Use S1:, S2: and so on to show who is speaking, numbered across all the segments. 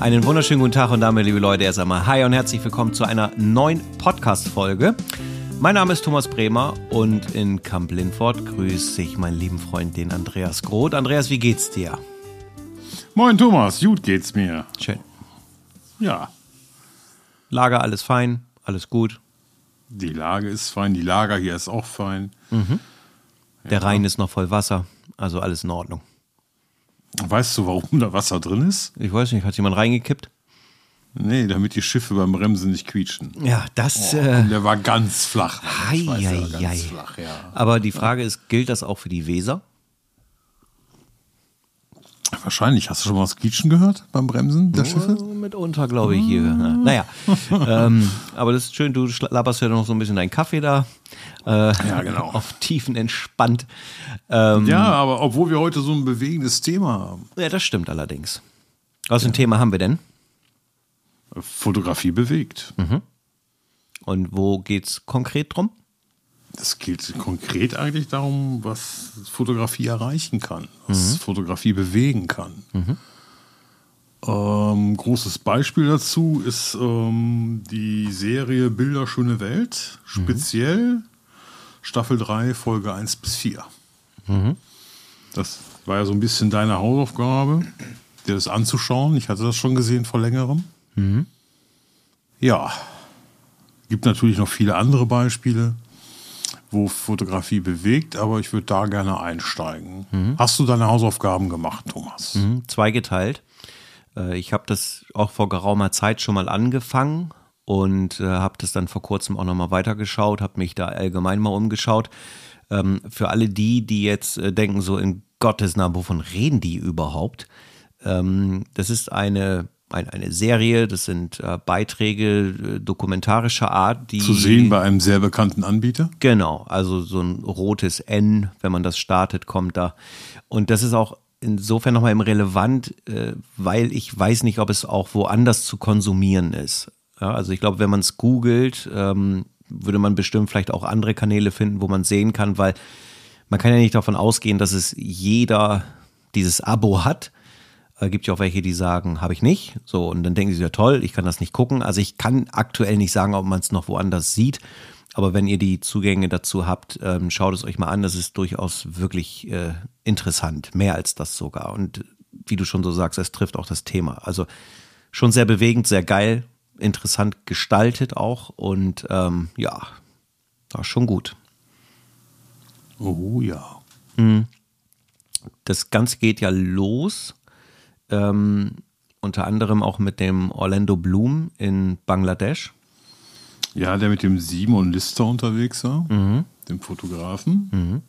S1: Einen wunderschönen guten Tag und damit, liebe Leute, erst einmal hi und herzlich willkommen zu einer neuen Podcast-Folge. Mein Name ist Thomas Bremer und in Camp Lindford grüße ich meinen lieben Freund, den Andreas Groth. Andreas, wie geht's dir?
S2: Moin Thomas, gut geht's mir.
S1: Schön.
S2: Ja,
S1: Lager, alles fein, alles gut.
S2: die Lage ist fein, die Lager hier ist auch fein.
S1: Der Rhein ist noch voll Wasser, also alles in Ordnung.
S2: Weißt du, warum da Wasser drin ist?
S1: Ich weiß nicht, hat jemand reingekippt?
S2: Nee, damit die Schiffe beim Bremsen nicht quietschen.
S1: Ja, das.
S2: Und
S1: äh,
S2: der war ganz flach.
S1: Hei, hei,
S2: ganz
S1: hei.
S2: flach, ja.
S1: aber die Frage ist, gilt das auch für die Weser?
S2: Wahrscheinlich. Hast du schon mal das Quietschen gehört beim Bremsen der Schiffe?
S1: Äh, Mitunter, glaube ich, hier. Na, Naja, ähm, aber das ist schön, du laberst ja noch so ein bisschen deinen Kaffee da. Äh,
S2: Ja, genau.
S1: Auf Tiefen entspannt. Ähm,
S2: Ja, aber obwohl wir heute so ein bewegendes Thema haben.
S1: ja, das stimmt allerdings. Was für ein Thema haben wir denn?
S2: Fotografie bewegt.
S1: Und wo geht's konkret drum?
S2: Es geht konkret eigentlich darum, was Fotografie erreichen kann, was Fotografie bewegen kann. Ähm, großes Beispiel dazu ist ähm, die Serie Bilder Schöne Welt, speziell Staffel 3, Folge 1 bis 4. Das war ja so ein bisschen deine Hausaufgabe, dir das anzuschauen. Ich hatte das schon gesehen vor längerem. Ja, gibt natürlich noch viele andere Beispiele wo Fotografie bewegt, aber ich würde da gerne einsteigen. Hast du deine Hausaufgaben gemacht, Thomas?
S1: Hm, zweigeteilt. Äh, Ich habe das auch vor geraumer Zeit schon mal angefangen und äh, habe das dann vor kurzem auch nochmal weitergeschaut, habe mich da allgemein mal umgeschaut. Ähm, für alle die, die jetzt äh, denken, so in Gottes Namen, wovon reden die überhaupt? Ähm, das ist eine, ein, eine Serie, das sind äh, Beiträge äh, dokumentarischer Art, die
S2: Zu sehen bei einem sehr bekannten Anbieter?
S1: Genau, also so ein rotes N, wenn man das startet, kommt da. Und das ist auch insofern nochmal im relevant, äh, weil ich weiß nicht, ob es auch woanders zu konsumieren ist. Ja, also ich glaube, wenn man es googelt, ähm, würde man bestimmt vielleicht auch andere Kanäle finden, wo man sehen kann, weil man kann ja nicht davon ausgehen, dass es jeder dieses Abo hat. Äh, gibt ja auch welche, die sagen, habe ich nicht. So, und dann denken sie, ja toll, ich kann das nicht gucken. Also ich kann aktuell nicht sagen, ob man es noch woanders sieht. Aber wenn ihr die Zugänge dazu habt, ähm, schaut es euch mal an. Das ist durchaus wirklich äh, interessant. Mehr als das sogar. Und wie du schon so sagst, es trifft auch das Thema. Also schon sehr bewegend, sehr geil, interessant gestaltet auch. Und ähm, ja, war schon gut.
S2: Oh ja.
S1: das Ganze geht ja los, ähm, unter anderem auch mit dem Orlando Bloom in Bangladesch.
S2: Ja, der mit dem Simon Lister unterwegs war, dem Fotografen.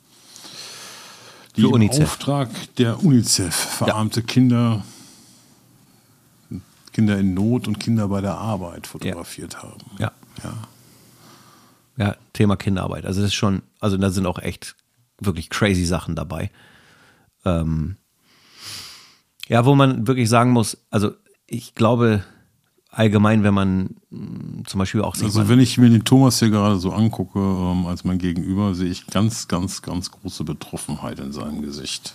S2: Die
S1: Für
S2: im
S1: UNICEF.
S2: Auftrag der UNICEF verarmte Kinder, Kinder in Not und Kinder bei der Arbeit fotografiert haben.
S1: Ja.
S2: Ja.
S1: Ja, Thema Kinderarbeit. Also das ist schon, also da sind auch echt wirklich crazy Sachen dabei. Ähm, ja, wo man wirklich sagen muss, also ich glaube allgemein, wenn man mh, zum Beispiel auch sieht,
S2: Also wenn ich mir den Thomas hier gerade so angucke, ähm, als mein Gegenüber, sehe ich ganz, ganz, ganz große Betroffenheit in seinem Gesicht.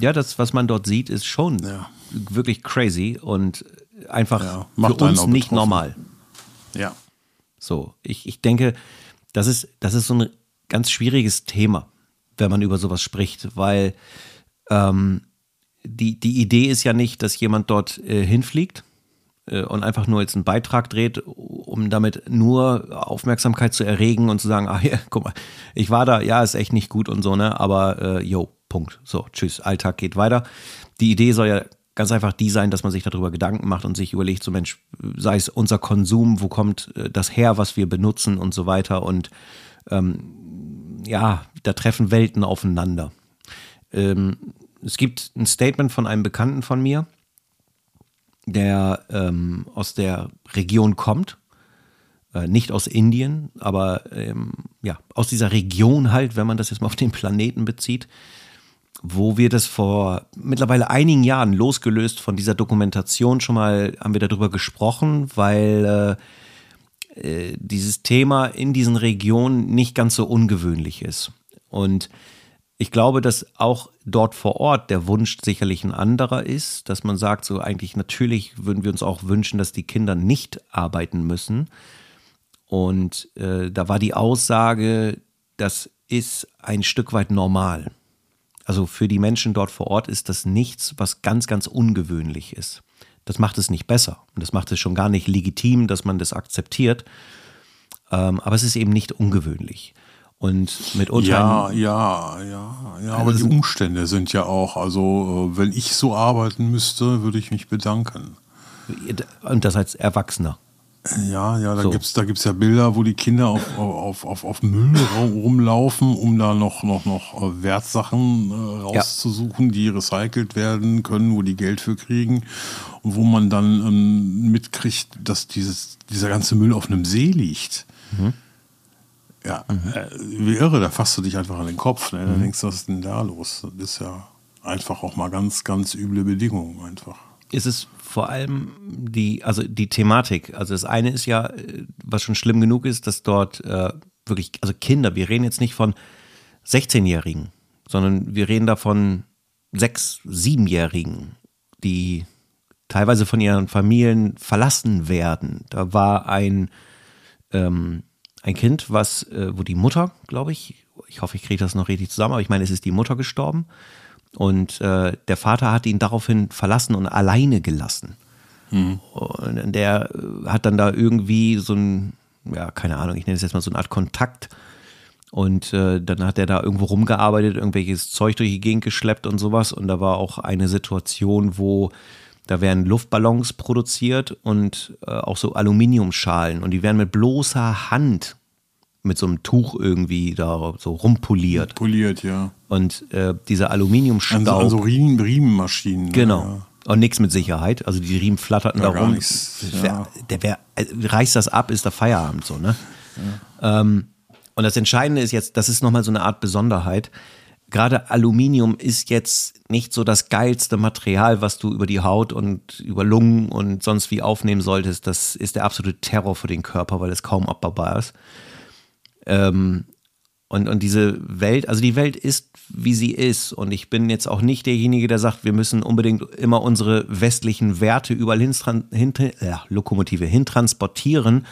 S1: ja, das, was man dort sieht, ist schon
S2: Ja.
S1: wirklich crazy und einfach
S2: Ja, macht
S1: für uns nicht
S2: betroffen.
S1: normal.
S2: Ja.
S1: So, ich, ich denke, das ist, das ist so ein ganz schwieriges Thema, wenn man über sowas spricht, weil ähm, die, die Idee ist ja nicht, dass jemand dort äh, hinfliegt äh, und einfach nur jetzt einen Beitrag dreht, um damit nur Aufmerksamkeit zu erregen und zu sagen, ah ja, guck mal, ich war da, ja, ist echt nicht gut und so, ne, aber äh, yo, Punkt. So, tschüss, Alltag geht weiter. Die Idee soll ja ganz einfach die sein, dass man sich darüber Gedanken macht und sich überlegt, so Mensch, sei es unser Konsum, wo kommt äh, das her, was wir benutzen und so weiter und ähm, ja, da treffen Welten aufeinander. Ähm, es gibt ein Statement von einem Bekannten von mir, der ähm, aus der Region kommt, äh, nicht aus Indien, aber ähm, ja, aus dieser Region halt, wenn man das jetzt mal auf den Planeten bezieht, wo wir das vor mittlerweile einigen Jahren losgelöst von dieser Dokumentation schon mal haben wir darüber gesprochen, weil äh, äh, dieses Thema in diesen Regionen nicht ganz so ungewöhnlich ist. Und ich glaube, dass auch dort vor Ort der Wunsch sicherlich ein anderer ist, dass man sagt, so eigentlich natürlich würden wir uns auch wünschen, dass die Kinder nicht arbeiten müssen. Und äh, da war die Aussage, das ist ein Stück weit normal. Also für die Menschen dort vor Ort ist das nichts, was ganz, ganz ungewöhnlich ist. Das macht es nicht besser und das macht es schon gar nicht legitim, dass man das akzeptiert. Ähm, aber es ist eben nicht ungewöhnlich. Und mitunter.
S2: Ja, ja, ja, ja. Aber die Umstände sind ja auch, also äh, wenn ich so arbeiten müsste, würde ich mich bedanken.
S1: Und das als Erwachsener.
S2: Ja, ja, da so. gibt es da gibt's ja Bilder, wo die Kinder auf, auf, auf, auf Müll rumlaufen, um da noch, noch, noch äh, Wertsachen äh, rauszusuchen, ja. die recycelt werden können, wo die Geld für kriegen. Und wo man dann ähm, mitkriegt, dass dieses, dieser ganze Müll auf einem See liegt. Mhm. Ja, mhm. äh, wie irre, da fasst du dich einfach an den Kopf. Ne? Da mhm. denkst du, was ist denn da los? Das ist ja einfach auch mal ganz, ganz üble Bedingungen einfach.
S1: Ist es vor allem die, also die Thematik. Also das eine ist ja, was schon schlimm genug ist, dass dort äh, wirklich, also Kinder, wir reden jetzt nicht von 16-Jährigen, sondern wir reden da von sechs, siebenjährigen, die teilweise von ihren Familien verlassen werden. Da war ein, ähm, ein Kind, was, äh, wo die Mutter, glaube ich, ich hoffe, ich kriege das noch richtig zusammen, aber ich meine, es ist die Mutter gestorben und äh, der Vater hat ihn daraufhin verlassen und alleine gelassen. Mhm. Und der äh, hat dann da irgendwie so ein, ja, keine Ahnung, ich nenne es jetzt mal so eine Art Kontakt. Und äh, dann hat er da irgendwo rumgearbeitet, irgendwelches Zeug durch die Gegend geschleppt und sowas. Und da war auch eine Situation, wo da werden Luftballons produziert und äh, auch so Aluminiumschalen. Und die werden mit bloßer Hand mit so einem Tuch irgendwie da so rumpoliert.
S2: Poliert, ja.
S1: Und äh, dieser Aluminiumstaub.
S2: Also, also Riemen, Riemenmaschinen.
S1: Genau. Ja. Und nichts mit Sicherheit. Also die Riemen flatterten ja, da rum. Ja. Der wär, äh, reißt das ab, ist der Feierabend so, ne? Ja. Ähm, und das Entscheidende ist jetzt, das ist nochmal so eine Art Besonderheit. Gerade Aluminium ist jetzt nicht so das geilste Material, was du über die Haut und über Lungen und sonst wie aufnehmen solltest. Das ist der absolute Terror für den Körper, weil es kaum abbaubar ist. Ähm, und, und diese Welt, also die Welt ist, wie sie ist. Und ich bin jetzt auch nicht derjenige, der sagt, wir müssen unbedingt immer unsere westlichen Werte überall hin, hin, ja, Lokomotive hintransportieren,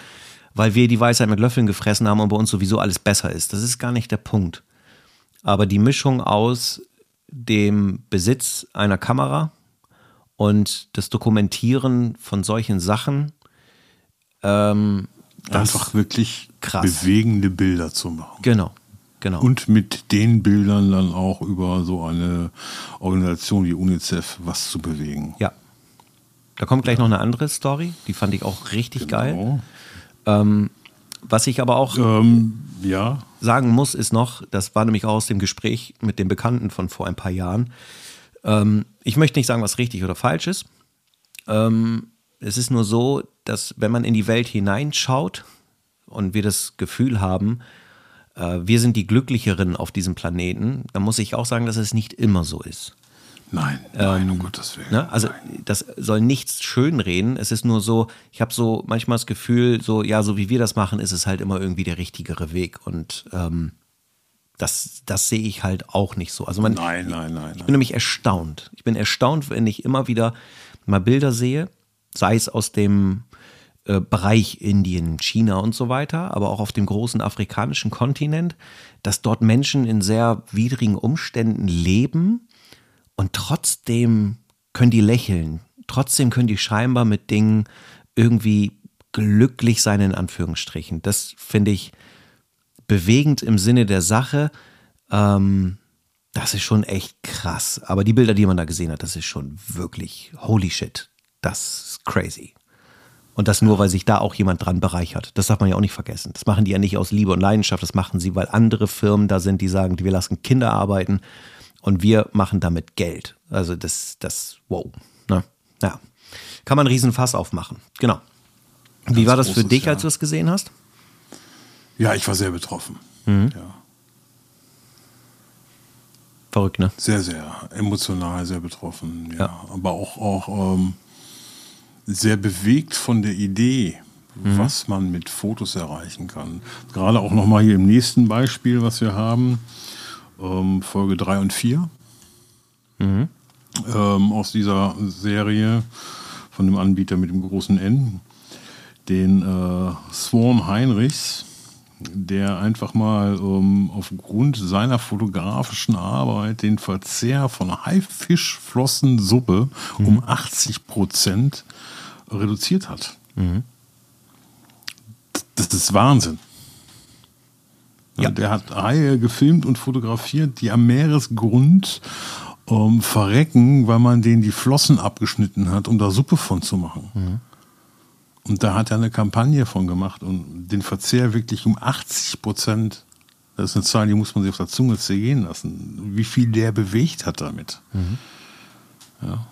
S1: weil wir die Weisheit mit Löffeln gefressen haben und bei uns sowieso alles besser ist. Das ist gar nicht der Punkt. Aber die Mischung aus dem Besitz einer Kamera und das Dokumentieren von solchen Sachen, ähm,
S2: einfach wirklich krass. bewegende Bilder zu machen.
S1: Genau. Genau.
S2: Und mit den Bildern dann auch über so eine Organisation wie UNICEF was zu bewegen.
S1: Ja. Da kommt gleich ja. noch eine andere Story, die fand ich auch richtig genau. geil. Ähm, was ich aber auch ähm,
S2: ja.
S1: sagen muss, ist noch, das war nämlich auch aus dem Gespräch mit dem Bekannten von vor ein paar Jahren. Ähm, ich möchte nicht sagen, was richtig oder falsch ist. Ähm, es ist nur so, dass wenn man in die Welt hineinschaut und wir das Gefühl haben, äh, wir sind die Glücklicheren auf diesem Planeten, dann muss ich auch sagen, dass es nicht immer so ist.
S2: Nein, nein, ähm, um Gottes Willen.
S1: Ne? Also
S2: nein.
S1: das soll nichts schönreden. Es ist nur so, ich habe so manchmal das Gefühl, so ja, so wie wir das machen, ist es halt immer irgendwie der richtigere Weg. Und ähm, das, das sehe ich halt auch nicht so. Also man,
S2: nein, nein, nein.
S1: Ich bin nämlich erstaunt. Ich bin erstaunt, wenn ich immer wieder mal Bilder sehe, sei es aus dem äh, Bereich Indien, China und so weiter, aber auch auf dem großen afrikanischen Kontinent, dass dort Menschen in sehr widrigen Umständen leben und trotzdem können die lächeln, trotzdem können die scheinbar mit Dingen irgendwie glücklich sein, in Anführungsstrichen. Das finde ich bewegend im Sinne der Sache. Ähm, das ist schon echt krass. Aber die Bilder, die man da gesehen hat, das ist schon wirklich holy shit. Das ist crazy. Und das nur, weil sich da auch jemand dran bereichert. Das darf man ja auch nicht vergessen. Das machen die ja nicht aus Liebe und Leidenschaft. Das machen sie, weil andere Firmen da sind, die sagen, wir lassen Kinder arbeiten und wir machen damit Geld. Also das, das, wow. Ne? Ja. Kann man einen Riesenfass aufmachen. Genau. Wie Ganz war das für dich, ja. als du es gesehen hast?
S2: Ja, ich war sehr betroffen. Mhm. Ja.
S1: Verrückt, ne?
S2: Sehr, sehr emotional, sehr betroffen. Ja. ja. Aber auch, auch ähm, sehr bewegt von der Idee, mhm. was man mit Fotos erreichen kann. Gerade auch nochmal hier im nächsten Beispiel, was wir haben. Ähm, Folge 3 und 4 mhm. ähm, aus dieser Serie von dem Anbieter mit dem großen N, den äh, Swarm Heinrichs, der einfach mal ähm, aufgrund seiner fotografischen Arbeit den Verzehr von Haifischflossensuppe mhm. um 80 Prozent reduziert hat. Mhm. Das ist Wahnsinn. Ja. Der hat Haie gefilmt und fotografiert, die am Meeresgrund ähm, verrecken, weil man denen die Flossen abgeschnitten hat, um da Suppe von zu machen. Mhm. Und da hat er eine Kampagne von gemacht und den Verzehr wirklich um 80 Prozent. Das ist eine Zahl, die muss man sich auf der Zunge zergehen lassen. Wie viel der bewegt hat damit. Mhm.
S1: Ja.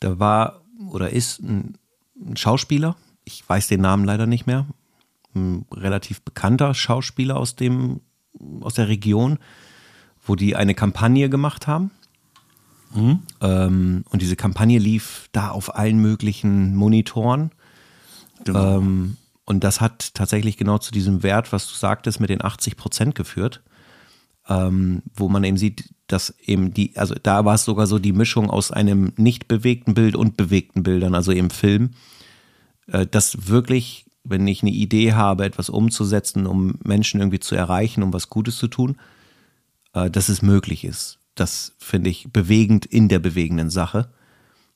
S1: Da war oder ist ein, ein Schauspieler, ich weiß den Namen leider nicht mehr, ein relativ bekannter Schauspieler aus dem, aus der Region, wo die eine Kampagne gemacht haben. Mhm. Ähm, und diese Kampagne lief da auf allen möglichen Monitoren. Genau. Ähm, und das hat tatsächlich genau zu diesem Wert, was du sagtest, mit den 80 Prozent geführt. Ähm, wo man eben sieht, dass eben die, also da war es sogar so die Mischung aus einem nicht bewegten Bild und bewegten Bildern, also im Film, äh, dass wirklich wenn ich eine Idee habe, etwas umzusetzen, um Menschen irgendwie zu erreichen, um was Gutes zu tun, äh, dass es möglich ist. Das finde ich bewegend in der bewegenden Sache.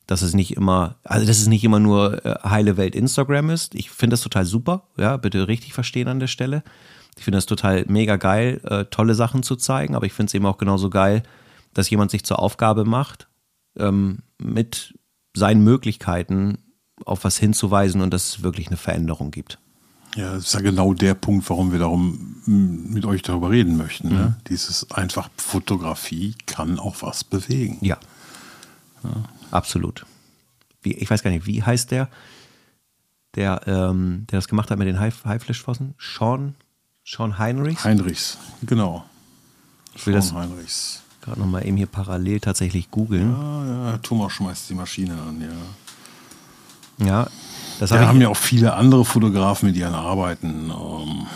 S1: Dass es nicht immer, also dass es nicht immer nur äh, heile Welt Instagram ist. Ich finde das total super, ja, bitte richtig verstehen an der Stelle. Ich finde das total mega geil, äh, tolle Sachen zu zeigen, aber ich finde es eben auch genauso geil, dass jemand sich zur Aufgabe macht, ähm, mit seinen Möglichkeiten auf was hinzuweisen und dass es wirklich eine Veränderung gibt.
S2: Ja, das ist ja genau der Punkt, warum wir darum mit euch darüber reden möchten. Ne? Mhm. Dieses einfach Fotografie kann auch was bewegen.
S1: Ja. ja. Absolut. Wie, ich weiß gar nicht, wie heißt der, der, ähm, der das gemacht hat mit den Haifleischflossen? Sean, Sean Heinrichs?
S2: Heinrichs, genau.
S1: Ich will Sean das Heinrichs. Gerade nochmal eben hier parallel tatsächlich googeln.
S2: Ja, ja, Thomas schmeißt die Maschine an, ja.
S1: Ja,
S2: das hab haben ja auch viele andere Fotografen mit ihren Arbeiten ähm,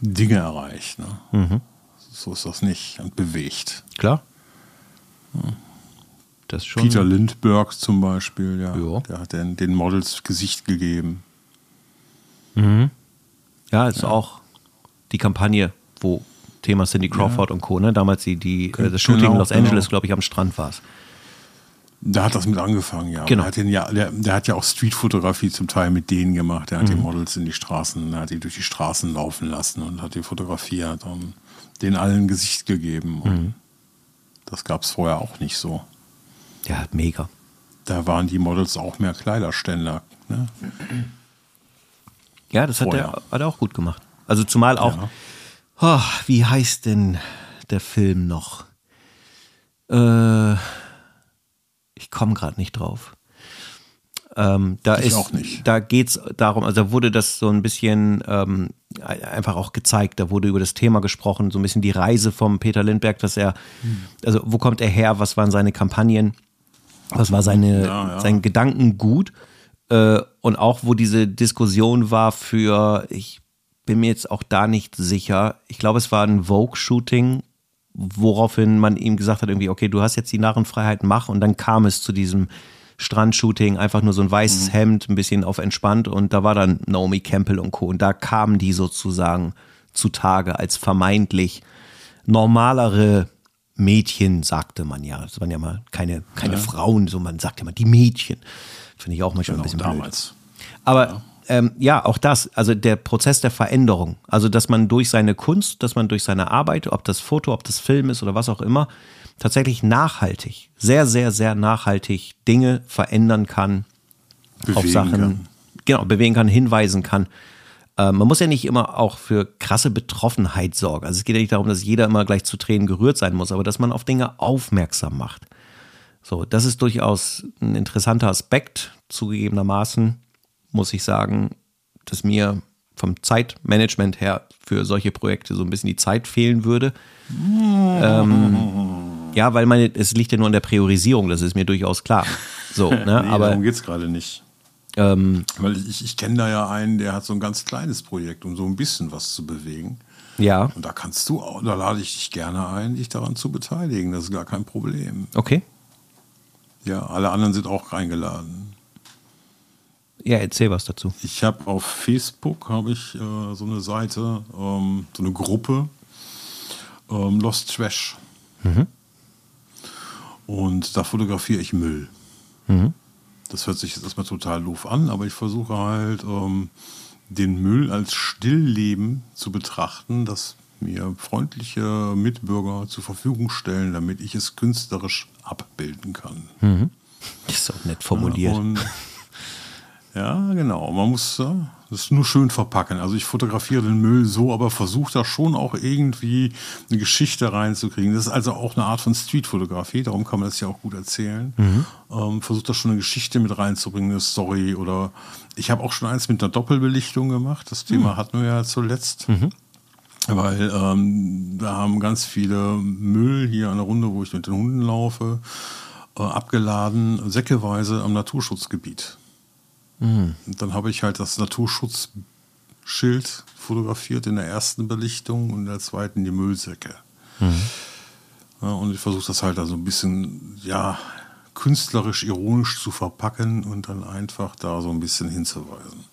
S2: Dinge erreicht. Ne? Mhm. So ist das nicht und bewegt.
S1: Klar.
S2: Ja. Das schon. Peter Lindbergh zum Beispiel, ja. Jo. Der hat den, den Models Gesicht gegeben.
S1: Mhm. Ja, ist ja. auch die Kampagne, wo Thema Cindy Crawford ja. und Co. Ne? Damals die, die, genau, das Shooting in Los Angeles, genau. glaube ich, am Strand war es.
S2: Da hat das mit angefangen, ja.
S1: Genau.
S2: Der hat, den, ja, der, der hat ja auch Streetfotografie zum Teil mit denen gemacht. Der hat mhm. die Models in die Straßen, hat die durch die Straßen laufen lassen und hat die fotografiert und denen allen Gesicht gegeben. Mhm. Das gab es vorher auch nicht so.
S1: Ja, mega.
S2: Da waren die Models auch mehr Kleiderständer. Ne?
S1: Ja, das hat er, hat er auch gut gemacht. Also zumal auch, ja. oh, wie heißt denn der Film noch? Äh ich komme gerade nicht drauf. Ähm, da ich ist, auch nicht. Da geht es darum, also da wurde das so ein bisschen ähm, einfach auch gezeigt, da wurde über das Thema gesprochen, so ein bisschen die Reise vom Peter Lindberg, dass er, hm. also wo kommt er her, was waren seine Kampagnen, was war seine, ja, ja. sein Gedankengut äh, und auch wo diese Diskussion war für, ich bin mir jetzt auch da nicht sicher, ich glaube es war ein Vogue-Shooting woraufhin man ihm gesagt hat, irgendwie, okay, du hast jetzt die Narrenfreiheit, mach. Und dann kam es zu diesem Strandshooting, einfach nur so ein weißes mhm. Hemd, ein bisschen auf entspannt. Und da war dann Naomi Campbell und Co. Und da kamen die sozusagen zutage als vermeintlich normalere Mädchen, sagte man ja. Das waren ja mal keine, keine ja. Frauen, so man sagt ja mal die Mädchen. Finde ich auch manchmal genau, ein bisschen damals. Blöd. Aber ja ähm, ja, auch das, also der Prozess der Veränderung. Also, dass man durch seine Kunst, dass man durch seine Arbeit, ob das Foto, ob das Film ist oder was auch immer, tatsächlich nachhaltig, sehr, sehr, sehr nachhaltig Dinge verändern kann, bewegen auf Sachen, kann. genau, bewegen kann, hinweisen kann. Äh, man muss ja nicht immer auch für krasse Betroffenheit sorgen. Also es geht ja nicht darum, dass jeder immer gleich zu Tränen gerührt sein muss, aber dass man auf Dinge aufmerksam macht. So, das ist durchaus ein interessanter Aspekt, zugegebenermaßen muss ich sagen, dass mir vom Zeitmanagement her für solche Projekte so ein bisschen die Zeit fehlen würde. ähm, ja, weil meine, es liegt ja nur an der Priorisierung, das ist mir durchaus klar. So, ne? nee, aber
S2: darum geht es gerade nicht. Ähm, weil ich, ich kenne da ja einen, der hat so ein ganz kleines Projekt, um so ein bisschen was zu bewegen.
S1: Ja.
S2: Und da kannst du, auch, da lade ich dich gerne ein, dich daran zu beteiligen. Das ist gar kein Problem.
S1: Okay.
S2: Ja, alle anderen sind auch eingeladen.
S1: Ja, erzähl was dazu.
S2: Ich habe auf Facebook habe ich äh, so eine Seite, ähm, so eine Gruppe ähm, Lost Trash.
S1: Mhm.
S2: Und da fotografiere ich Müll.
S1: Mhm.
S2: Das hört sich jetzt erstmal total doof an, aber ich versuche halt ähm, den Müll als Stillleben zu betrachten, das mir freundliche Mitbürger zur Verfügung stellen, damit ich es künstlerisch abbilden kann.
S1: Mhm. Das ist auch nett formuliert.
S2: Ja, und, ja genau. Man muss äh, das nur schön verpacken. Also ich fotografiere den Müll so, aber versuche da schon auch irgendwie eine Geschichte reinzukriegen. Das ist also auch eine Art von Streetfotografie, darum kann man das ja auch gut erzählen.
S1: Mhm.
S2: Ähm, versuche da schon eine Geschichte mit reinzubringen, eine Story oder ich habe auch schon eins mit einer Doppelbelichtung gemacht. Das Thema
S1: Mhm.
S2: hatten wir ja zuletzt. Weil ähm, da haben ganz viele Müll hier an der Runde, wo ich mit den Hunden laufe, äh, abgeladen, säckeweise am Naturschutzgebiet. Und dann habe ich halt das Naturschutzschild fotografiert in der ersten Belichtung und in der zweiten die Müllsäcke. Ja, und ich versuche das halt da so ein bisschen, ja, künstlerisch, ironisch zu verpacken und dann einfach da so ein bisschen hinzuweisen.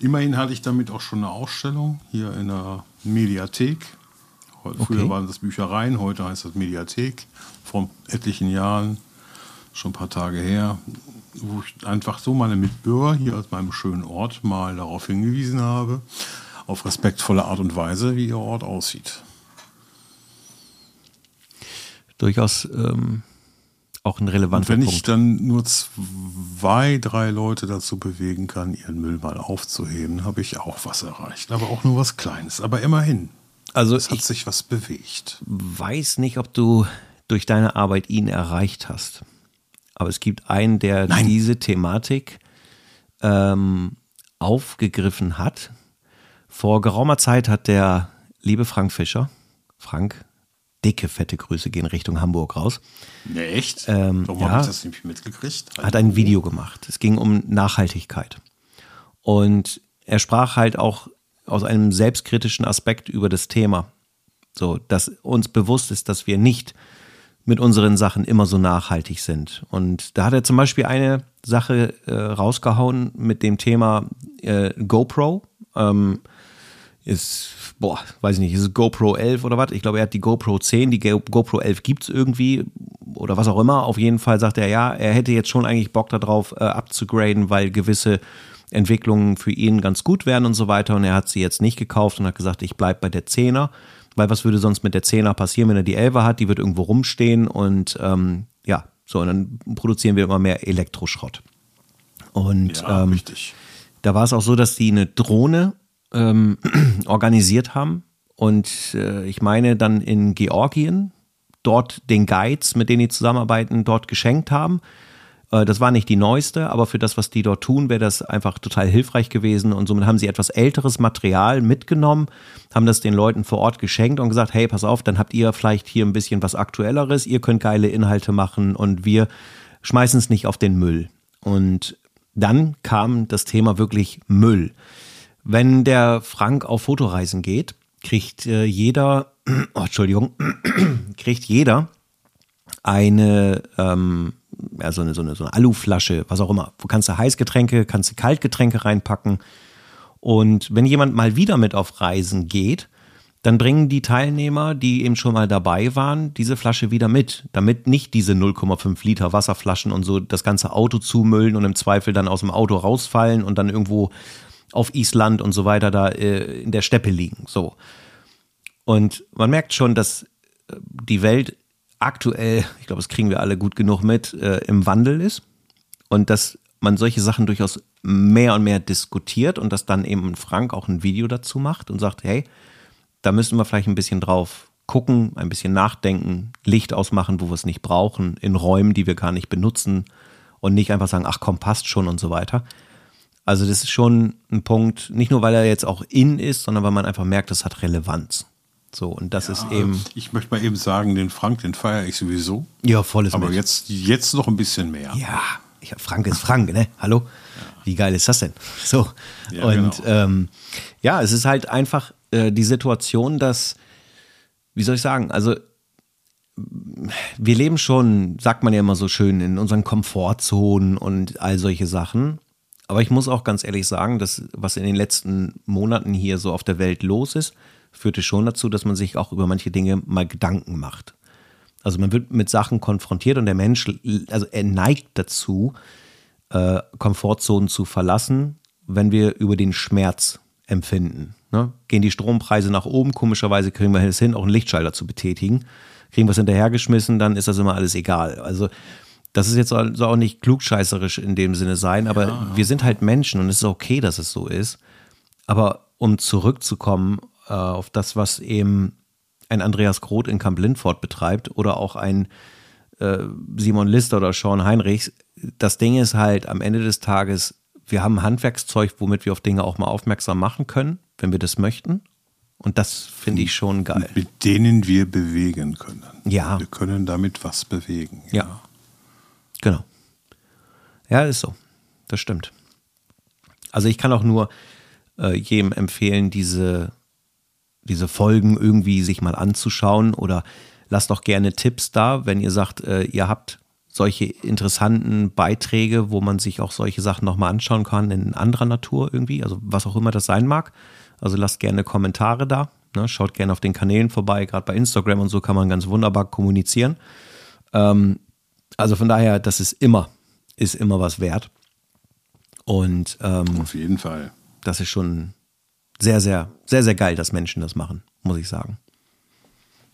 S2: Immerhin hatte ich damit auch schon eine Ausstellung hier in der Mediathek. Früher
S1: Okay.
S2: waren das Büchereien, heute heißt das Mediathek. Vor etlichen Jahren, schon ein paar Tage her, wo ich einfach so meine Mitbürger hier aus meinem schönen Ort mal darauf hingewiesen habe, auf respektvolle Art und Weise, wie ihr Ort aussieht.
S1: Durchaus ähm, auch ein
S2: Und
S1: relevanter
S2: wenn ich
S1: Punkt.
S2: dann nur zwei, drei Leute dazu bewegen kann, ihren Müll mal aufzuheben, habe ich auch was erreicht. Aber auch nur was Kleines. Aber immerhin.
S1: Also
S2: Es hat
S1: ich
S2: sich was bewegt.
S1: weiß nicht, ob du durch deine Arbeit ihn erreicht hast. Aber es gibt einen, der
S2: Nein.
S1: diese Thematik ähm, aufgegriffen hat. Vor geraumer Zeit hat der liebe Frank Fischer, Frank, dicke, fette Grüße gehen Richtung Hamburg raus,
S2: Ne, echt?
S1: Ähm,
S2: Warum
S1: ja.
S2: habe ich das nicht mitgekriegt?
S1: hat ein Video gemacht. Es ging um Nachhaltigkeit. Und er sprach halt auch aus einem selbstkritischen Aspekt über das Thema. So, dass uns bewusst ist, dass wir nicht mit unseren Sachen immer so nachhaltig sind. Und da hat er zum Beispiel eine Sache äh, rausgehauen mit dem Thema äh, GoPro. Ähm, ist, boah, weiß ich nicht, ist es GoPro 11 oder was? Ich glaube, er hat die GoPro 10, die Go- GoPro 11 gibt's irgendwie oder was auch immer. Auf jeden Fall sagt er, ja, er hätte jetzt schon eigentlich Bock darauf, äh, abzugraden, weil gewisse Entwicklungen für ihn ganz gut wären und so weiter. Und er hat sie jetzt nicht gekauft und hat gesagt, ich bleib bei der 10er, weil was würde sonst mit der 10er passieren, wenn er die 11er hat? Die wird irgendwo rumstehen und ähm, ja, so, und dann produzieren wir immer mehr Elektroschrott. Und
S2: Ja,
S1: ähm,
S2: richtig.
S1: da war es auch so, dass die eine Drohne ähm, organisiert haben und äh, ich meine dann in Georgien dort den Guides, mit denen die zusammenarbeiten, dort geschenkt haben. Äh, das war nicht die neueste, aber für das, was die dort tun, wäre das einfach total hilfreich gewesen und somit haben sie etwas älteres Material mitgenommen, haben das den Leuten vor Ort geschenkt und gesagt, hey, pass auf, dann habt ihr vielleicht hier ein bisschen was Aktuelleres, ihr könnt geile Inhalte machen und wir schmeißen es nicht auf den Müll. Und dann kam das Thema wirklich Müll. Wenn der Frank auf Fotoreisen geht, kriegt äh, jeder, oh, Entschuldigung, kriegt jeder eine, ähm, ja, so eine, so eine, so eine Aluflasche, was auch immer. Wo kannst du Heißgetränke, kannst du Kaltgetränke reinpacken. Und wenn jemand mal wieder mit auf Reisen geht, dann bringen die Teilnehmer, die eben schon mal dabei waren, diese Flasche wieder mit, damit nicht diese 0,5 Liter Wasserflaschen und so das ganze Auto zumüllen und im Zweifel dann aus dem Auto rausfallen und dann irgendwo auf Island und so weiter da äh, in der Steppe liegen. So. Und man merkt schon, dass äh, die Welt aktuell, ich glaube, das kriegen wir alle gut genug mit, äh, im Wandel ist und dass man solche Sachen durchaus mehr und mehr diskutiert und dass dann eben Frank auch ein Video dazu macht und sagt, hey, da müssen wir vielleicht ein bisschen drauf gucken, ein bisschen nachdenken, Licht ausmachen, wo wir es nicht brauchen, in Räumen, die wir gar nicht benutzen und nicht einfach sagen, ach komm, passt schon und so weiter. Also das ist schon ein Punkt, nicht nur weil er jetzt auch in ist, sondern weil man einfach merkt, das hat Relevanz. So, und das ist eben,
S2: Ich möchte mal eben sagen, den Frank, den feiere ich sowieso.
S1: ja, volles
S2: Aber
S1: Mit.
S2: jetzt, jetzt noch ein bisschen mehr.
S1: Ja, ich, Frank ist Frank, ne? Hallo? Wie geil ist das denn? So.
S2: Ja,
S1: und
S2: genau.
S1: ähm, ja, es ist halt einfach äh, die Situation, dass, wie soll ich sagen, also wir leben schon, sagt man ja immer so schön, in unseren Komfortzonen und all solche Sachen. Aber ich muss auch ganz ehrlich sagen, dass was in den letzten Monaten hier so auf der Welt los ist, führte schon dazu, dass man sich auch über manche Dinge mal Gedanken macht. Also man wird mit Sachen konfrontiert und der Mensch, also er neigt dazu, äh, Komfortzonen zu verlassen, wenn wir über den Schmerz empfinden. Ne? Gehen die Strompreise nach oben, komischerweise kriegen wir es hin, auch einen Lichtschalter zu betätigen. Kriegen wir es hinterhergeschmissen, dann ist das immer alles egal. Also das ist jetzt soll auch nicht klugscheißerisch in dem Sinne sein, aber ja, ja. wir sind halt Menschen und es ist okay, dass es so ist. Aber um zurückzukommen auf das, was eben ein Andreas Groth in Camp Lindford betreibt oder auch ein äh, Simon Lister oder Sean Heinrichs, das Ding ist halt am Ende des Tages, wir haben Handwerkszeug, womit wir auf Dinge auch mal aufmerksam machen können, wenn wir das möchten. Und das finde ich schon geil.
S2: Mit denen wir bewegen können.
S1: Ja.
S2: Wir können damit was bewegen.
S1: Ja. ja. Genau. Ja, ist so. Das stimmt. Also ich kann auch nur äh, jedem empfehlen, diese, diese Folgen irgendwie sich mal anzuschauen oder lasst doch gerne Tipps da, wenn ihr sagt, äh, ihr habt solche interessanten Beiträge, wo man sich auch solche Sachen nochmal anschauen kann in anderer Natur irgendwie, also was auch immer das sein mag. Also lasst gerne Kommentare da. Ne? Schaut gerne auf den Kanälen vorbei. Gerade bei Instagram und so kann man ganz wunderbar kommunizieren. Ähm, also von daher, das ist immer, ist immer was wert. Und ähm,
S2: auf jeden Fall.
S1: Das ist schon sehr, sehr, sehr, sehr geil, dass Menschen das machen, muss ich sagen.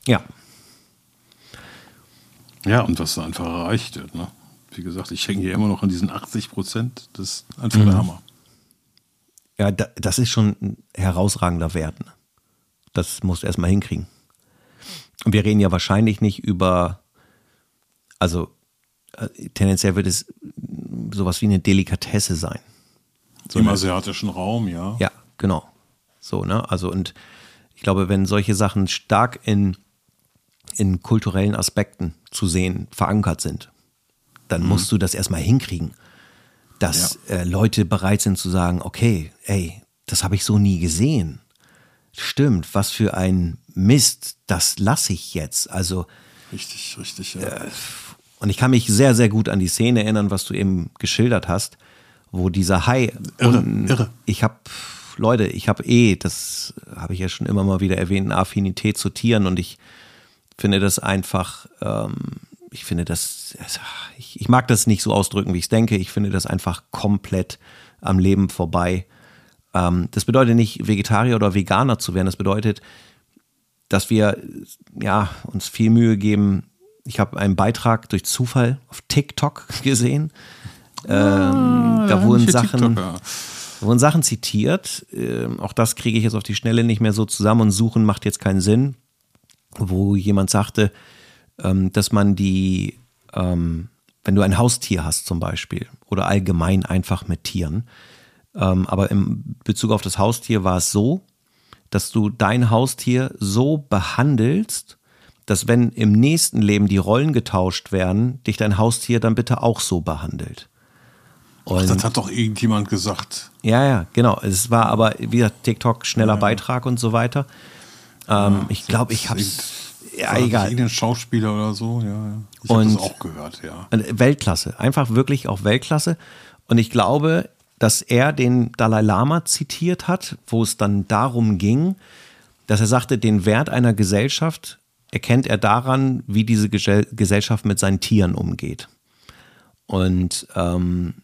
S1: Ja.
S2: Ja, und was da einfach erreicht wird. Ne? Wie gesagt, ich hänge hier immer noch an diesen 80 Prozent. Das ist einfach mhm. der Hammer.
S1: Ja, das ist schon ein herausragender Wert. Ne? Das musst du erstmal hinkriegen. Und wir reden ja wahrscheinlich nicht über, also äh, tendenziell wird es sowas wie eine Delikatesse sein.
S2: So Im asiatischen Raum, ja.
S1: Ja, genau. So, ne? Also, und ich glaube, wenn solche Sachen stark in, in kulturellen Aspekten zu sehen verankert sind, dann mhm. musst du das erstmal hinkriegen dass ja. äh, Leute bereit sind zu sagen, okay, ey, das habe ich so nie gesehen. Stimmt, was für ein Mist, das lasse ich jetzt. Also
S2: richtig, richtig. Ja.
S1: Äh, und ich kann mich sehr, sehr gut an die Szene erinnern, was du eben geschildert hast, wo dieser Hai.
S2: Irre, und irre.
S1: Ich habe Leute, ich habe eh, das habe ich ja schon immer mal wieder erwähnt, eine Affinität zu Tieren und ich finde das einfach ähm, ich finde das, ich, ich, mag das nicht so ausdrücken, wie ich es denke. Ich finde das einfach komplett am Leben vorbei. Ähm, das bedeutet nicht, Vegetarier oder Veganer zu werden. Das bedeutet, dass wir ja, uns viel Mühe geben. Ich habe einen Beitrag durch Zufall auf TikTok gesehen. Ah, ähm, da wurden Sachen, da wurden Sachen zitiert. Ähm, auch das kriege ich jetzt auf die Schnelle nicht mehr so zusammen und suchen macht jetzt keinen Sinn. Wo jemand sagte, ähm, dass man die, ähm, wenn du ein Haustier hast zum Beispiel oder allgemein einfach mit Tieren, aber im Bezug auf das Haustier war es so, dass du dein Haustier so behandelst, dass wenn im nächsten Leben die Rollen getauscht werden, dich dein Haustier dann bitte auch so behandelt.
S2: Und Ach, das hat doch irgendjemand gesagt.
S1: Ja, ja, genau. Es war aber, wie gesagt, TikTok, schneller ja. Beitrag und so weiter. Ähm, ich glaube, ich habe es
S2: ja, egal. Irgendein Schauspieler oder so, ja. ja. Ich habe das auch gehört, ja.
S1: Weltklasse, einfach wirklich auch Weltklasse. Und ich glaube, dass er den Dalai Lama zitiert hat, wo es dann darum ging, dass er sagte, den Wert einer Gesellschaft erkennt er daran, wie diese Gesellschaft mit seinen Tieren umgeht. Und ähm,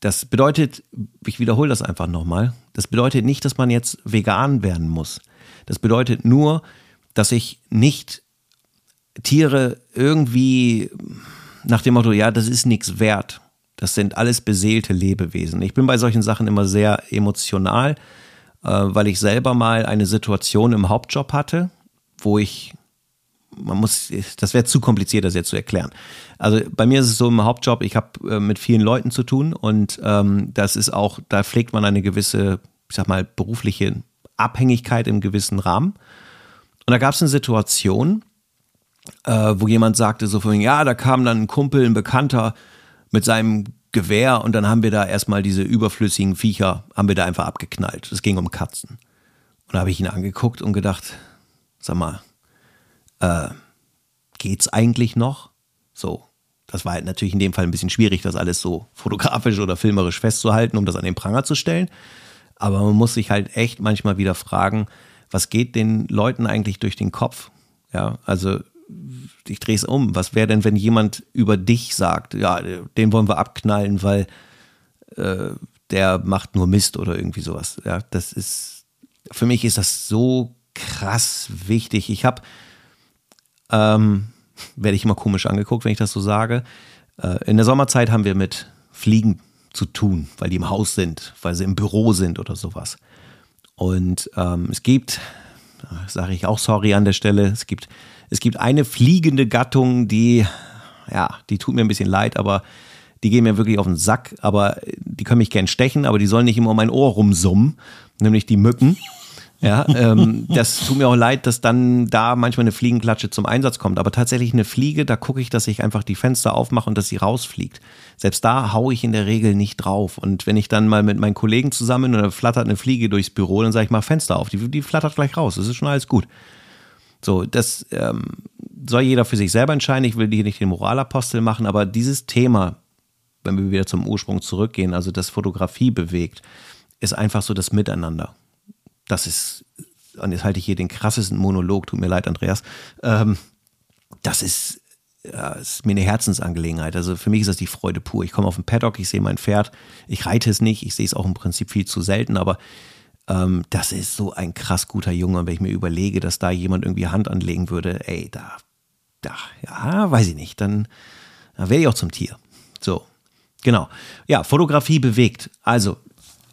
S1: das bedeutet, ich wiederhole das einfach nochmal, das bedeutet nicht, dass man jetzt vegan werden muss. Das bedeutet nur, dass ich nicht Tiere irgendwie nach dem Motto, ja, das ist nichts wert. Das sind alles beseelte Lebewesen. Ich bin bei solchen Sachen immer sehr emotional, äh, weil ich selber mal eine Situation im Hauptjob hatte, wo ich, man muss, das wäre zu kompliziert, das jetzt zu erklären. Also bei mir ist es so im Hauptjob, ich habe äh, mit vielen Leuten zu tun und ähm, das ist auch, da pflegt man eine gewisse, ich sag mal, berufliche Abhängigkeit im gewissen Rahmen. Und da gab es eine Situation, äh, wo jemand sagte so von, ja, da kam dann ein Kumpel, ein Bekannter mit seinem Gewehr und dann haben wir da erstmal diese überflüssigen Viecher, haben wir da einfach abgeknallt. Es ging um Katzen. Und da habe ich ihn angeguckt und gedacht, sag mal, äh, geht's eigentlich noch? So, das war halt natürlich in dem Fall ein bisschen schwierig, das alles so fotografisch oder filmerisch festzuhalten, um das an den Pranger zu stellen. Aber man muss sich halt echt manchmal wieder fragen, was geht den Leuten eigentlich durch den Kopf? Ja, also ich drehe es um. Was wäre denn, wenn jemand über dich sagt, ja, den wollen wir abknallen, weil äh, der macht nur Mist oder irgendwie sowas. Ja, das ist, für mich ist das so krass wichtig. Ich habe, ähm, werde ich immer komisch angeguckt, wenn ich das so sage. Äh, in der Sommerzeit haben wir mit Fliegen zu tun, weil die im Haus sind, weil sie im Büro sind oder sowas. Und ähm, es gibt, sage ich auch sorry an der Stelle, es gibt, es gibt eine fliegende Gattung, die, ja, die tut mir ein bisschen leid, aber die gehen mir wirklich auf den Sack, aber die können mich gern stechen, aber die sollen nicht immer um mein Ohr rumsummen, nämlich die Mücken. Ja, ähm, das tut mir auch leid, dass dann da manchmal eine Fliegenklatsche zum Einsatz kommt. Aber tatsächlich eine Fliege, da gucke ich, dass ich einfach die Fenster aufmache und dass sie rausfliegt. Selbst da haue ich in der Regel nicht drauf. Und wenn ich dann mal mit meinen Kollegen zusammen und da flattert eine Fliege durchs Büro, dann sage ich mal Fenster auf. Die, die flattert gleich raus. Das ist schon alles gut. So, das ähm, soll jeder für sich selber entscheiden. Ich will hier nicht den Moralapostel machen, aber dieses Thema, wenn wir wieder zum Ursprung zurückgehen, also das Fotografie bewegt, ist einfach so das Miteinander das ist, und jetzt halte ich hier den krassesten Monolog, tut mir leid, Andreas, ähm, das ist, ja, ist mir eine Herzensangelegenheit. Also für mich ist das die Freude pur. Ich komme auf den Paddock, ich sehe mein Pferd, ich reite es nicht, ich sehe es auch im Prinzip viel zu selten, aber ähm, das ist so ein krass guter Junge. Und wenn ich mir überlege, dass da jemand irgendwie Hand anlegen würde, ey, da, da, ja, weiß ich nicht, dann, dann wäre ich auch zum Tier. So, genau. Ja, Fotografie bewegt. Also,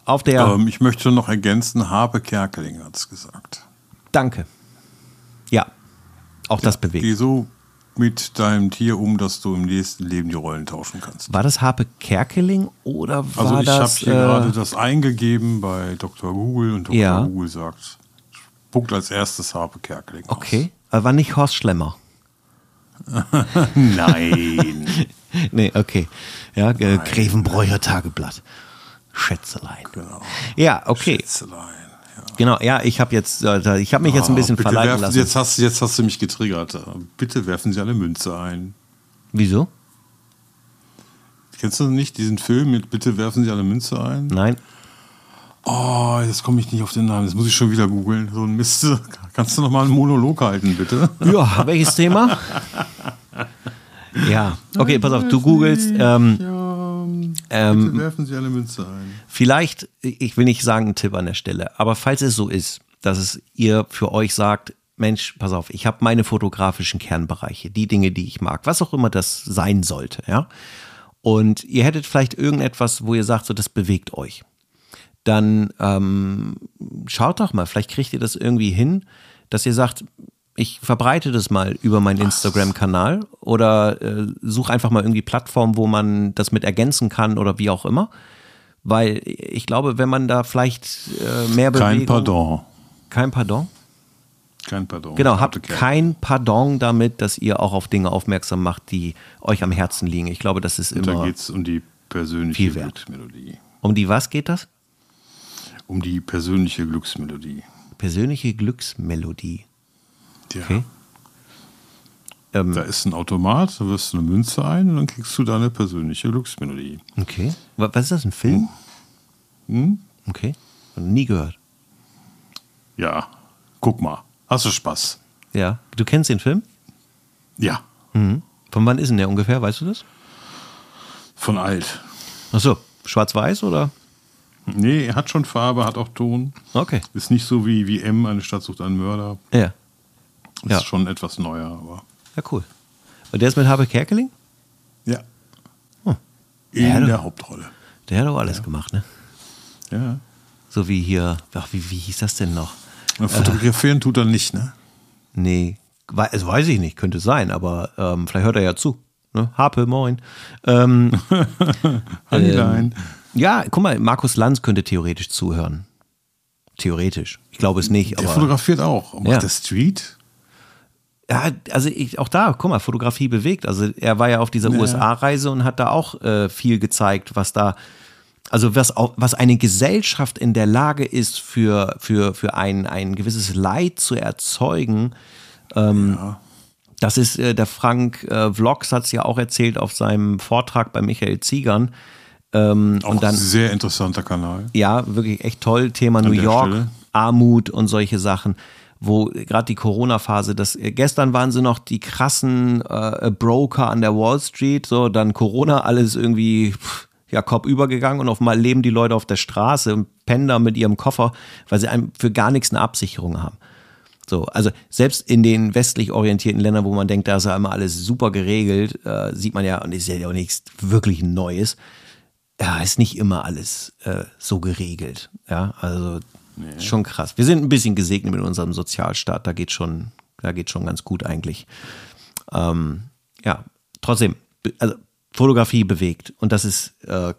S1: auf der.
S2: Ähm, ich möchte noch ergänzen, Habe Kerkeling hat es gesagt.
S1: Danke. Ja, auch das bewegt.
S2: Geh so mit deinem Tier um, dass du im nächsten Leben die Rollen tauschen kannst.
S1: War das Harpe Kerkeling oder war
S2: also ich
S1: das?
S2: Habe hier äh, gerade das eingegeben bei Dr. Google und Dr. Ja. Google sagt, spuckt als erstes Harpe Kerkeling
S1: aus. Okay, aber war nicht Horst Schlemmer.
S2: Nein.
S1: nee, okay. Ja, äh, Grevenbräucher Tageblatt. Schätzelein. Genau. Ja, okay. Schätzelein. Genau, ja, ich habe jetzt, äh, ich habe mich jetzt ein ah, bisschen verleiten
S2: werfen,
S1: lassen.
S2: Jetzt hast, jetzt hast du mich getriggert. Bitte werfen Sie eine Münze ein.
S1: Wieso?
S2: Kennst du nicht diesen Film mit Bitte werfen Sie eine Münze ein?
S1: Nein.
S2: Oh, jetzt komme ich nicht auf den Namen. Das muss ich schon wieder googeln. So ein Mist. Kannst du noch mal einen Monolog halten, bitte?
S1: Ja, welches Thema? ja, okay, pass auf, du googelst. Ähm, ja
S2: ähm, Bitte werfen Sie eine Münze ein.
S1: Vielleicht, ich will nicht sagen, ein Tipp an der Stelle, aber falls es so ist, dass es ihr für euch sagt, Mensch, pass auf, ich habe meine fotografischen Kernbereiche, die Dinge, die ich mag, was auch immer das sein sollte, ja. Und ihr hättet vielleicht irgendetwas, wo ihr sagt, so das bewegt euch. Dann ähm, schaut doch mal, vielleicht kriegt ihr das irgendwie hin, dass ihr sagt, ich verbreite das mal über meinen Instagram-Kanal oder äh, suche einfach mal irgendwie Plattformen, wo man das mit ergänzen kann oder wie auch immer. Weil ich glaube, wenn man da vielleicht äh, mehr
S2: Bewegung... Kein Pardon.
S1: Kein Pardon?
S2: Kein Pardon.
S1: Genau, habt kein Pardon damit, dass ihr auch auf Dinge aufmerksam macht, die euch am Herzen liegen. Ich glaube, das ist Und immer.
S2: Da geht es um die persönliche Glücksmelodie.
S1: Um die was geht das?
S2: Um die persönliche Glücksmelodie.
S1: Persönliche Glücksmelodie.
S2: Ja. Okay. Ähm, da ist ein Automat, da wirst du eine Münze ein und dann kriegst du deine persönliche Glücksmelodie.
S1: Okay. Was ist das, ein Film? Hm? hm? Okay. Nie gehört.
S2: Ja, guck mal. Hast du Spaß?
S1: Ja. Du kennst den Film?
S2: Ja.
S1: Mhm. Von wann ist denn der ungefähr, weißt du das?
S2: Von alt.
S1: Ach so, schwarz-weiß oder?
S2: Nee, er hat schon Farbe, hat auch Ton.
S1: Okay.
S2: Ist nicht so wie, wie M, eine Stadt sucht einen Mörder.
S1: Ja.
S2: Ist ja. schon etwas neuer, aber.
S1: Ja, cool. Und der ist mit Habe Kerkeling?
S2: Ja. Hm. In der, der Hauptrolle.
S1: Der hat doch alles
S2: ja.
S1: gemacht, ne?
S2: Ja.
S1: So wie hier, ach, wie, wie hieß das denn noch?
S2: Na, fotografieren äh, tut er nicht, ne?
S1: Nee, das weiß ich nicht, könnte sein, aber ähm, vielleicht hört er ja zu. Ne? Harpe, moin. Ähm, ähm, ja, guck mal, Markus Lanz könnte theoretisch zuhören. Theoretisch. Ich glaube es nicht.
S2: Der fotografiert auch. Macht ja. der Street?
S1: Ja, also ich, auch da, guck mal, Fotografie bewegt. Also er war ja auf dieser ja. USA-Reise und hat da auch äh, viel gezeigt, was da Also was, auch, was eine Gesellschaft in der Lage ist, für, für, für ein, ein gewisses Leid zu erzeugen, ähm, ja. das ist, äh, der Frank äh, Vlogs hat es ja auch erzählt auf seinem Vortrag bei Michael Ziegern.
S2: Ähm, auch und dann, sehr interessanter Kanal.
S1: Ja, wirklich echt toll. Thema An New York, Stelle. Armut und solche Sachen wo gerade die Corona-Phase, das äh, gestern waren sie noch die krassen äh, Broker an der Wall Street, so dann Corona, alles irgendwie pff, ja Kopf übergegangen und auf einmal leben die Leute auf der Straße und pennen mit ihrem Koffer, weil sie einem für gar nichts eine Absicherung haben. So, also selbst in den westlich orientierten Ländern, wo man denkt, da ist ja immer alles super geregelt, äh, sieht man ja, und ist ja auch nichts wirklich Neues, ja, ist nicht immer alles äh, so geregelt. Ja, also Nee. Schon krass. Wir sind ein bisschen gesegnet mit unserem Sozialstaat. Da geht schon, da geht schon ganz gut eigentlich. Ähm, ja, trotzdem, also Fotografie bewegt und das ist äh,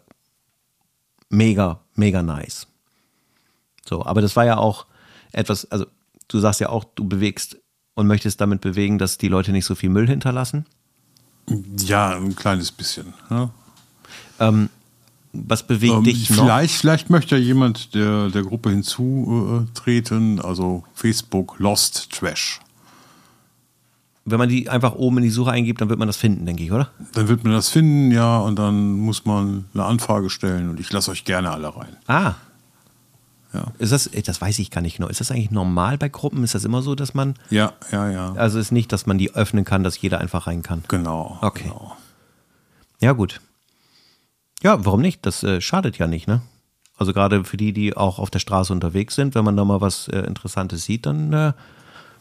S1: mega, mega nice. So, aber das war ja auch etwas, also du sagst ja auch, du bewegst und möchtest damit bewegen, dass die Leute nicht so viel Müll hinterlassen.
S2: Ja, ein kleines bisschen. Ja.
S1: Ähm, was bewegt ähm, dich
S2: noch? Vielleicht, vielleicht möchte ja jemand der, der Gruppe hinzutreten, also Facebook Lost Trash.
S1: Wenn man die einfach oben in die Suche eingibt, dann wird man das finden, denke ich, oder?
S2: Dann wird man das finden, ja, und dann muss man eine Anfrage stellen und ich lasse euch gerne alle rein.
S1: Ah. Ja. Ist das, das weiß ich gar nicht genau. Ist das eigentlich normal bei Gruppen? Ist das immer so, dass man.
S2: Ja, ja, ja.
S1: Also ist nicht, dass man die öffnen kann, dass jeder einfach rein kann.
S2: Genau.
S1: Okay.
S2: Genau.
S1: Ja, gut. Ja, warum nicht? Das äh, schadet ja nicht, ne? Also gerade für die, die auch auf der Straße unterwegs sind, wenn man da mal was äh, Interessantes sieht, dann äh,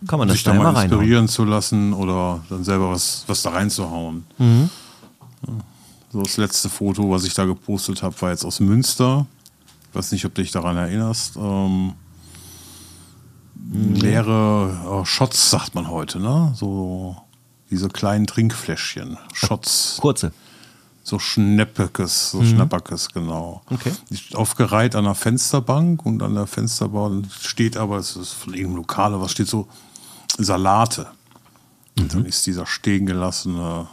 S1: kann man das
S2: Sich da mal inspirieren zu lassen oder dann selber was, was da reinzuhauen. Mhm. So das letzte Foto, was ich da gepostet habe, war jetzt aus Münster. Ich weiß nicht, ob du dich daran erinnerst. Ähm, leere oh, Shots, sagt man heute, ne? So diese kleinen Trinkfläschchen. Shots.
S1: Kurze
S2: so Schneppekes, so mhm. Schnapperkes, genau.
S1: Okay.
S2: Aufgereiht an der Fensterbank und an der Fensterbank steht aber, es ist von irgendeinem Lokale, was steht so, Salate. Mhm. Und dann ist dieser stehen gelassene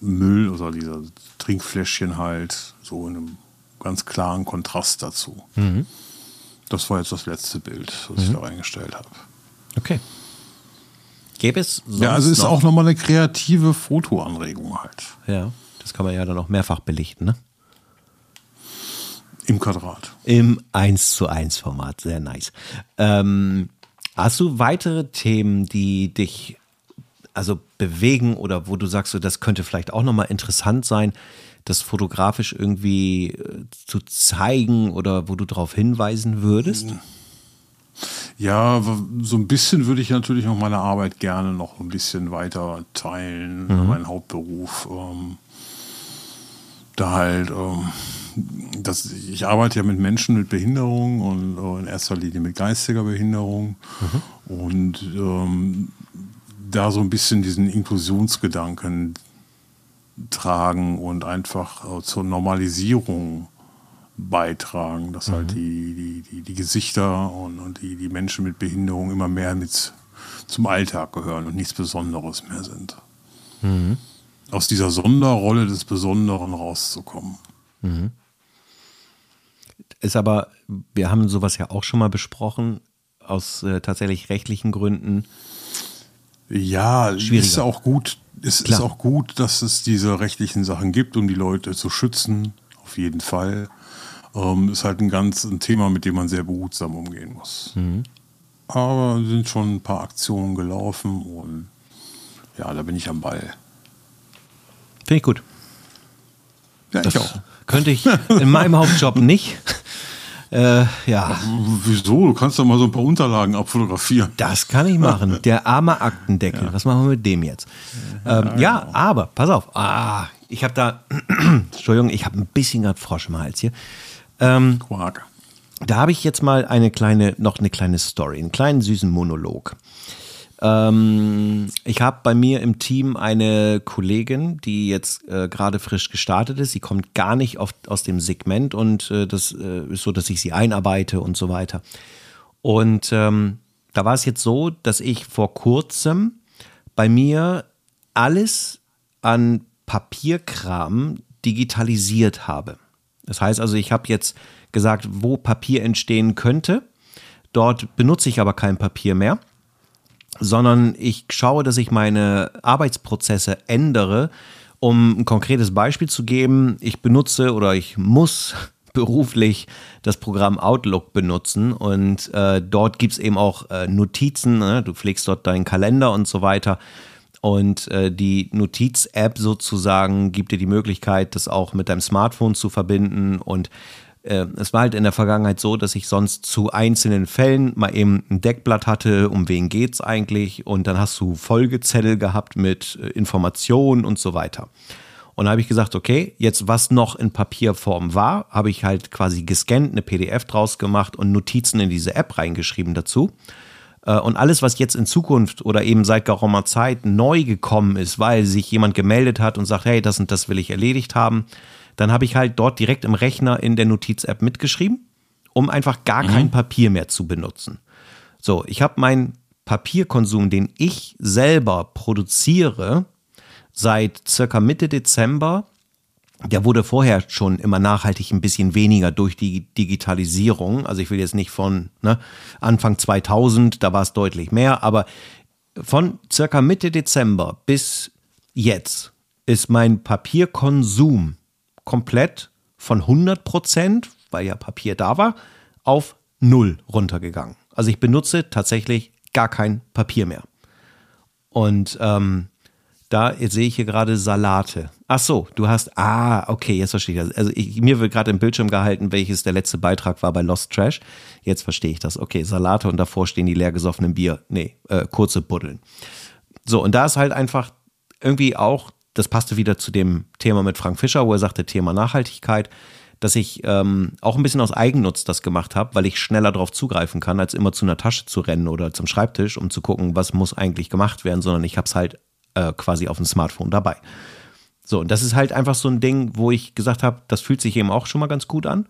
S2: Müll oder dieser Trinkfläschchen halt so in einem ganz klaren Kontrast dazu. Mhm. Das war jetzt das letzte Bild, was ich mhm. da reingestellt habe.
S1: Okay. Gäbe es
S2: sonst Ja, also ist noch? auch nochmal eine kreative Fotoanregung halt.
S1: Ja. Das kann man ja dann auch mehrfach belichten, ne?
S2: Im Quadrat.
S1: Im 1 zu 1 Format, sehr nice. Ähm, hast du weitere Themen, die dich also bewegen oder wo du sagst, so, das könnte vielleicht auch nochmal interessant sein, das fotografisch irgendwie äh, zu zeigen oder wo du darauf hinweisen würdest?
S2: Ja, so ein bisschen würde ich natürlich auch meine Arbeit gerne noch ein bisschen weiter teilen, mhm. meinen Hauptberuf. Ähm, da halt, ähm, das, ich arbeite ja mit Menschen mit Behinderung und äh, in erster Linie mit geistiger Behinderung mhm. und ähm, da so ein bisschen diesen Inklusionsgedanken tragen und einfach äh, zur Normalisierung beitragen, dass halt mhm. halt die, die, die, die, Gesichter und, und die, die Menschen mit Behinderung immer mehr mit zum Alltag gehören und nichts Besonderes mehr sind. Mhm aus dieser Sonderrolle des Besonderen rauszukommen. Mhm.
S1: Ist aber, wir haben sowas ja auch schon mal besprochen, aus äh, tatsächlich rechtlichen Gründen.
S2: Ja, ist auch gut. Es Klar. ist auch gut, dass es diese rechtlichen Sachen gibt, um die Leute zu schützen. Auf jeden Fall. Ähm, ist halt ein ganz ein Thema, mit dem man sehr behutsam umgehen muss. Mhm. Aber sind schon ein paar Aktionen gelaufen und ja, da bin ich am Ball.
S1: Finde ich gut.
S2: Ja, das ich auch.
S1: Könnte ich in meinem Hauptjob nicht. Äh, ja.
S2: Wieso? Du kannst doch mal so ein paar Unterlagen abfotografieren.
S1: Das kann ich machen. Der arme Aktendeckel. Ja. Was machen wir mit dem jetzt? Ähm, ja, genau. aber, pass auf. Ah, ich habe da, Entschuldigung, ich habe ein bisschen gerade Frosch im Hals hier. Ähm, Quark. Da habe ich jetzt mal eine kleine, noch eine kleine Story, einen kleinen süßen Monolog. Ähm, ich habe bei mir im Team eine Kollegin, die jetzt äh, gerade frisch gestartet ist. Sie kommt gar nicht auf, aus dem Segment und äh, das äh, ist so, dass ich sie einarbeite und so weiter. Und ähm, da war es jetzt so, dass ich vor kurzem bei mir alles an Papierkram digitalisiert habe. Das heißt also, ich habe jetzt gesagt, wo Papier entstehen könnte. Dort benutze ich aber kein Papier mehr, sondern ich schaue, dass ich meine Arbeitsprozesse ändere. Um ein konkretes Beispiel zu geben, ich benutze oder ich muss beruflich das Programm Outlook benutzen und äh, dort gibt es eben auch äh, Notizen, ne? du pflegst dort deinen Kalender und so weiter. Und äh, die Notiz-App sozusagen gibt dir die Möglichkeit, das auch mit deinem Smartphone zu verbinden. Und äh, es war halt in der Vergangenheit so, dass ich sonst zu einzelnen Fällen mal eben ein Deckblatt hatte, um wen geht's eigentlich. Und dann hast du Folgezettel gehabt mit äh, Informationen und so weiter. Und da habe ich gesagt, okay, jetzt was noch in Papierform war, habe ich halt quasi gescannt, eine PDF draus gemacht und Notizen in diese App reingeschrieben dazu. Äh, und alles, was jetzt in Zukunft oder eben seit geraumer Zeit neu gekommen ist, weil sich jemand gemeldet hat und sagt, hey, das und das will ich erledigt haben, dann habe ich halt dort direkt im Rechner in der Notiz-App mitgeschrieben, um einfach gar mhm. kein Papier mehr zu benutzen. So, ich habe meinen Papierkonsum, den ich selber produziere, seit circa Mitte Dezember der wurde vorher schon immer nachhaltig ein bisschen weniger durch die Digitalisierung. Also ich will jetzt nicht von ne, Anfang 2000, da war es deutlich mehr, aber von circa Mitte Dezember bis jetzt ist mein Papierkonsum komplett von 100 Prozent, weil ja Papier da war, auf null runtergegangen. Also ich benutze tatsächlich gar kein Papier mehr. Und ähm, da sehe ich hier gerade Salate. Ach so, du hast, ah, okay, jetzt verstehe ich das. Also ich, mir wird gerade im Bildschirm gehalten, welches der letzte Beitrag war bei Lost Trash. Jetzt verstehe ich das. Okay, Salate und davor stehen die leer gesoffenen Bier. Nee, äh, kurze Buddeln. So, und da ist halt einfach irgendwie auch, das passte wieder zu dem Thema mit Frank Fischer, wo er sagte, Thema Nachhaltigkeit, dass ich ähm, auch ein bisschen aus Eigennutz das gemacht habe, weil ich schneller darauf zugreifen kann, als immer zu einer Tasche zu rennen oder zum Schreibtisch, um zu gucken, was muss eigentlich gemacht werden, sondern ich habe es halt äh, quasi auf dem Smartphone dabei. So, und das ist halt einfach so ein Ding, wo ich gesagt habe, das fühlt sich eben auch schon mal ganz gut an.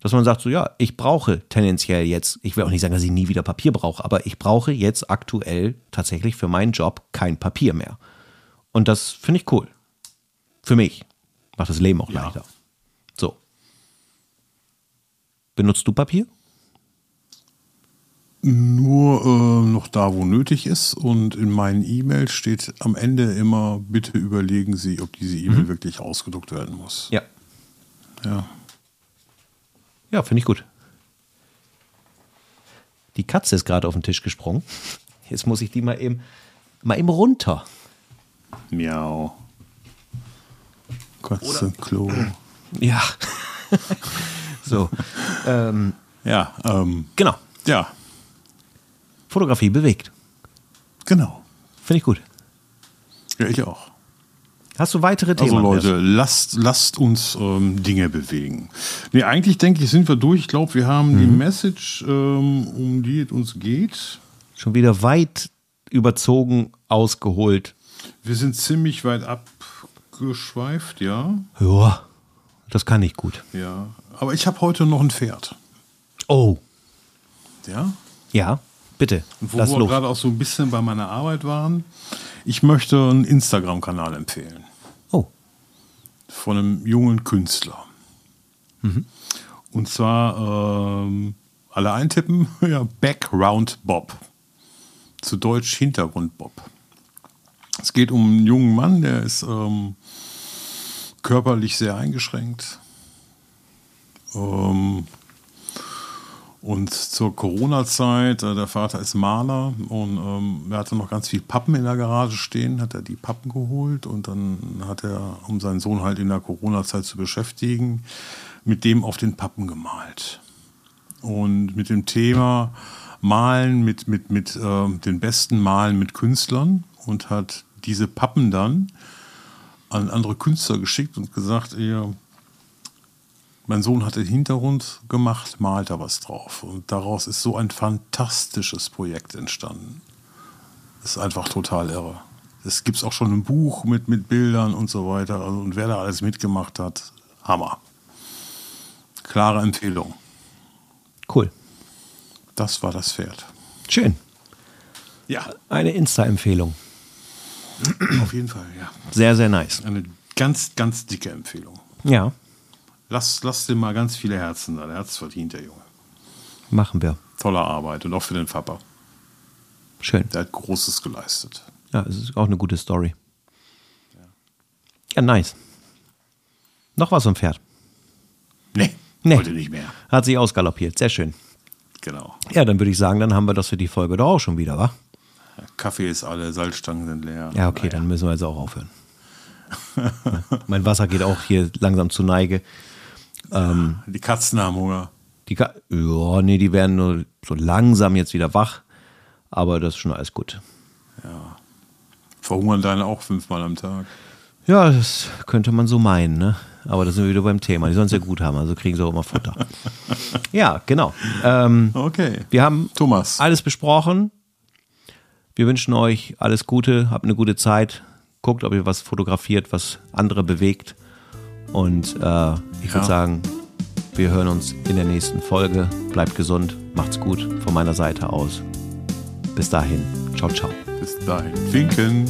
S1: Dass man sagt, so ja, ich brauche tendenziell jetzt, ich will auch nicht sagen, dass ich nie wieder Papier brauche, aber ich brauche jetzt aktuell tatsächlich für meinen Job kein Papier mehr. Und das finde ich cool. Für mich. Macht das Leben auch ja. leichter. So. Benutzt du Papier?
S2: Nur äh, noch da, wo nötig ist. Und in meinen E-Mails steht am Ende immer, bitte überlegen Sie, ob diese E-Mail mhm. wirklich ausgedruckt werden muss.
S1: Ja.
S2: Ja.
S1: Ja, finde ich gut. Die Katze ist gerade auf den Tisch gesprungen. Jetzt muss ich die mal eben, mal eben runter.
S2: Miau. Katze, Klo.
S1: Ja. so. Ähm,
S2: ja, ähm,
S1: genau.
S2: Ja.
S1: Fotografie bewegt.
S2: Genau.
S1: Finde ich gut.
S2: Ja, ich auch.
S1: Hast du weitere Themen?
S2: Also Leute, lasst, lasst uns ähm, Dinge bewegen. Nee, eigentlich denke ich, sind wir durch. Ich glaube, wir haben mhm. die Message, ähm, um die es uns geht.
S1: Schon wieder weit überzogen, ausgeholt.
S2: Wir sind ziemlich weit abgeschweift, ja.
S1: Ja, das kann ich gut.
S2: Ja, aber ich habe heute noch ein Pferd.
S1: Oh.
S2: Ja?
S1: Ja. Bitte.
S2: Und wo wir gerade auch so ein bisschen bei meiner Arbeit waren, ich möchte einen Instagram-Kanal empfehlen.
S1: Oh.
S2: Von einem jungen Künstler. Mhm. Und zwar ähm, alle eintippen, ja, Background Bob. Zu Deutsch Hintergrund Bob. Es geht um einen jungen Mann, der ist ähm, körperlich sehr eingeschränkt. Ähm, und zur Corona-Zeit, äh, der Vater ist Maler und ähm, er hatte noch ganz viel Pappen in der Garage stehen, hat er die Pappen geholt und dann hat er, um seinen Sohn halt in der Corona-Zeit zu beschäftigen, mit dem auf den Pappen gemalt. Und mit dem Thema Malen mit, mit, mit äh, den besten Malen mit Künstlern und hat diese Pappen dann an andere Künstler geschickt und gesagt, ihr mein Sohn hat den Hintergrund gemacht, malt da was drauf. Und daraus ist so ein fantastisches Projekt entstanden. Das ist einfach total irre. Es gibt auch schon ein Buch mit, mit Bildern und so weiter. Also, und wer da alles mitgemacht hat, Hammer. Klare Empfehlung.
S1: Cool.
S2: Das war das Pferd.
S1: Schön.
S2: Ja.
S1: Eine Insta-Empfehlung.
S2: Auf jeden Fall, ja.
S1: Sehr, sehr nice.
S2: Eine ganz, ganz dicke Empfehlung.
S1: Ja.
S2: lass, lass dem mal ganz viele Herzen da. Der Herz verdient, der Junge.
S1: Machen wir.
S2: Tolle Arbeit und auch für den Papa.
S1: Schön.
S2: Der hat Großes geleistet.
S1: Ja, es ist auch eine gute Story. Ja, nice. Noch was vom Pferd.
S2: Nee,
S1: Nee.
S2: heute nicht mehr.
S1: Hat sich ausgaloppiert. Sehr schön.
S2: Genau.
S1: Ja, dann würde ich sagen, dann haben wir das für die Folge doch auch schon wieder, wa?
S2: Kaffee ist alle, Salzstangen sind leer.
S1: Ja, okay, dann müssen wir jetzt auch aufhören. Ja, mein Wasser geht auch hier langsam zu Neige.
S2: Die Katzen haben Hunger.
S1: Die, Ka ja, nee, die werden nur so langsam jetzt wieder wach. Aber das ist schon alles gut.
S2: Verhungern deine auch fünfmal am Tag.
S1: Ja, das könnte man so meinen, ne? Aber da sind wir wieder beim Thema. Die sollen es ja gut haben, also kriegen sie auch immer Futter. ja, genau. Ähm,
S2: Okay.
S1: wir haben
S2: Thomas.
S1: alles besprochen. Wir wünschen euch alles Gute, habt eine gute Zeit. Guckt, ob ihr was fotografiert, was andere bewegt. Und äh, ich
S2: Ja.
S1: würde sagen, wir hören uns in der nächsten Folge. Bleibt gesund, macht's gut von meiner Seite aus. Bis dahin, ciao, ciao.
S2: Bis dahin. Winken.